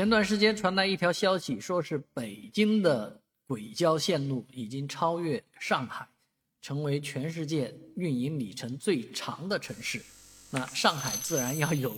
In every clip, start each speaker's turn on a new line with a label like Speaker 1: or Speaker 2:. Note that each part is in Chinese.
Speaker 1: 前段时间传来一条消息，说是北京的轨交线路已经超越上海，成为全世界运营里程最长的城市。那上海自然要有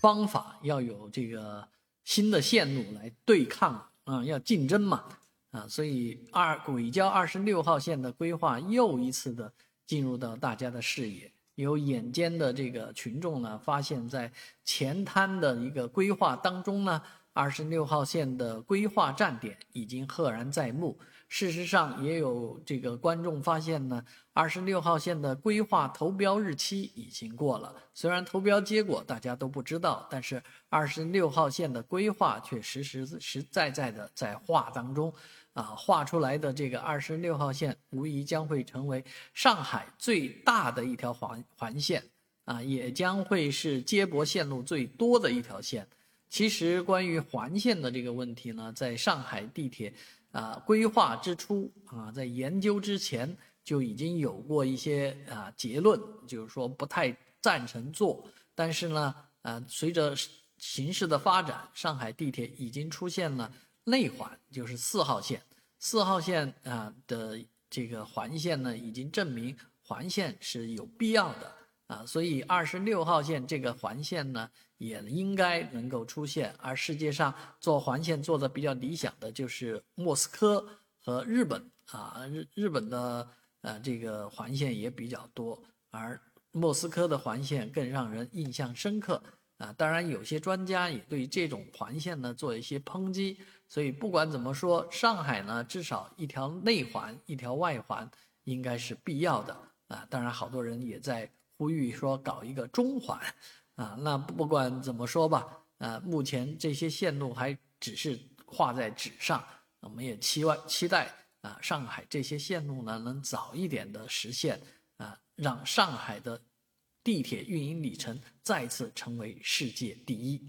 Speaker 1: 方法，要有这个新的线路来对抗啊，要竞争嘛啊，所以二轨交二十六号线的规划又一次的进入到大家的视野。有眼尖的这个群众呢，发现，在前滩的一个规划当中呢，二十六号线的规划站点已经赫然在目。事实上，也有这个观众发现呢，二十六号线的规划投标日期已经过了。虽然投标结果大家都不知道，但是二十六号线的规划却实实实在在的在画当中。啊，画出来的这个二十六号线，无疑将会成为上海最大的一条环环线啊，也将会是接驳线路最多的一条线。其实，关于环线的这个问题呢，在上海地铁啊规划之初啊，在研究之前就已经有过一些啊结论，就是说不太赞成做。但是呢，啊，随着形势的发展，上海地铁已经出现了。内环就是四号线，四号线啊的这个环线呢，已经证明环线是有必要的啊，所以二十六号线这个环线呢，也应该能够出现。而世界上做环线做的比较理想的就是莫斯科和日本啊，日日本的呃这个环线也比较多，而莫斯科的环线更让人印象深刻。啊，当然有些专家也对这种环线呢做一些抨击，所以不管怎么说，上海呢至少一条内环，一条外环应该是必要的啊。当然，好多人也在呼吁说搞一个中环，啊，那不管怎么说吧，啊，目前这些线路还只是画在纸上，我们也期望期待啊，上海这些线路呢能早一点的实现啊，让上海的。地铁运营里程再次成为世界第一。